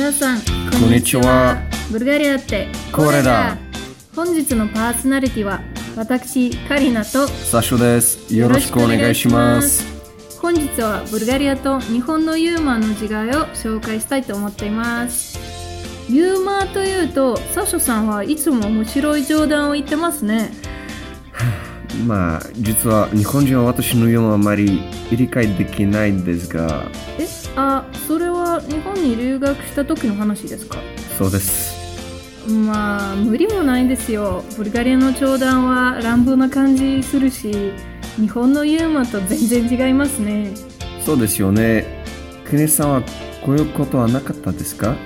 皆さんこんにちは。ブルガリアってこれだ。本日のパーソナリティは私カリナとサショです。よろしくお願いします。本日はブルガリアと日本のユーモアの違いを紹介したいと思っています。ユーモアというとサショさんはいつも面白い冗談を言ってますね。まあ実は日本人は私のユーモアあまり理解できないんですが。えあそ日本に留学した時の話ですか？そうです。まあ無理もないんですよ。ブルガリアの長談は乱暴な感じするし日本のユーモアと全然違いますね。そうですよね。国さんはこういうことはなかったですか？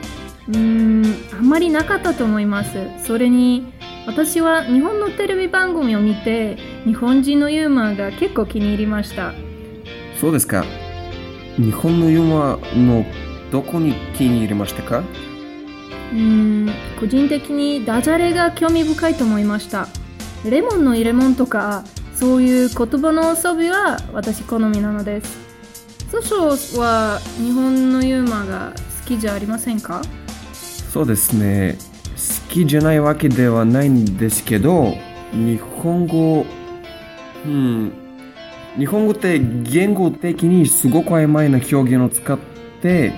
うーんあんまりなかったと思います。それに私は日本のテレビ番組を見て日本人のユーモアが結構気に入りました。そうですか。日本のユーモアのどこに気に入りましたか？うーん個人的にダジャレが興味深いと思いました。レモンの入れ物とかそういう言葉の遊びは私好みなのです。ソショは日本のユーモアが好きじゃありませんか？そうですね。好きじゃないわけではないんですけど日本語うん日本語って言語的にすごく曖昧な表現を使って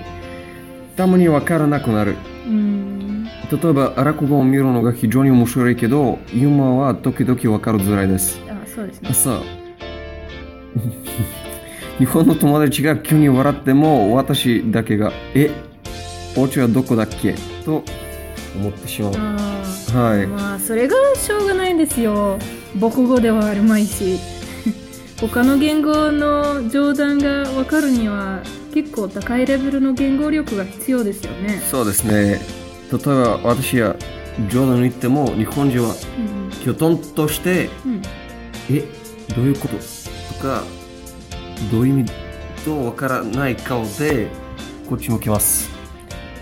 たまにわからなくなる。うーん。例えば落語を見るのが非常に面白いけどユーモアは時々わかりづらいです。あそうですね。さ 日本の友達が急に笑っても私だけが「えお家はどこだっけ?」と思ってしまう。はい。まあそれがしょうがないんですよ。母国語ではあるまいし。他の言語の冗談が分かるには結構高いレベルの言語力が必要ですよね、そうですね。例えば私は冗談を言っても日本人はうん。きょとんとしてうん「えどういうこと?」とかどういう意味？とわからない顔でこっち向きます。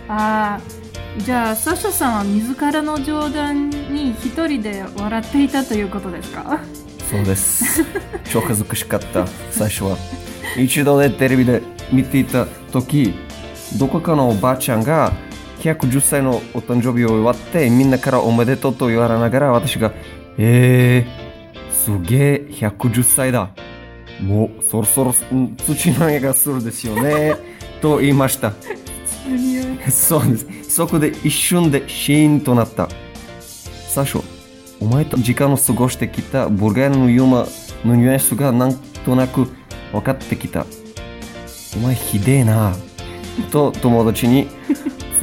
ああじゃあサシャさんは自らの冗談に一人で笑っていたということですか？そうです。超恥ずかしかった最初は。一度ねテレビで見ていた時どこかのおばあちゃんが110歳のお誕生日を祝ってみんなからおめでとうと言われながら私が「えー、すげえ110歳だ。もうそろそろん土の絵がするですよね」と言いました。そうです。そこで一瞬でシーンとなった。最初お前と時間を過ごしてきたブルガリアのユーモアのニュアンスがなんとなく分かってきたお前ひでえな。と友達に突っ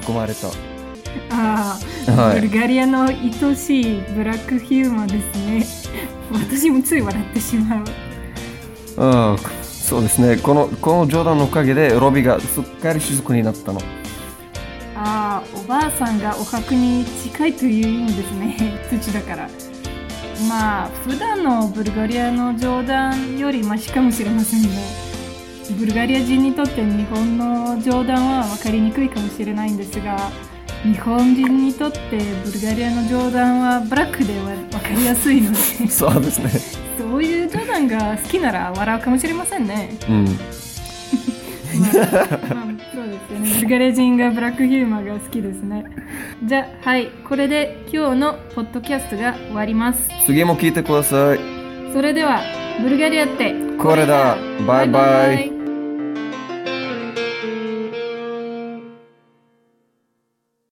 込まれた。ああ、はい。ブルガリアの愛しいブラックヒューマンですね。私もつい笑ってしまう。ああそうですね。このこの冗談のおかげでロビーがすっかり静かになったの。ああおばあさんがお墓に近いという意味ですね。土だから。まあ普段のブルガリアの冗談よりマシかもしれませんねブルガリア人にとって日本の冗談は分かりにくいかもしれないんですが日本人にとってブルガリアの冗談はブラックでは分かりやすいので そうですね。そういう冗談が好きなら笑うかもしれませんね。うん。まあ、まあ、そうですよね。ブルガリア人がブラックヒューマーが好きですね。じゃあ、はい、これで今日のポッドキャストが終わります。次も聞いてください。それでは、ブルガリアってこれだ。バイバイ。イ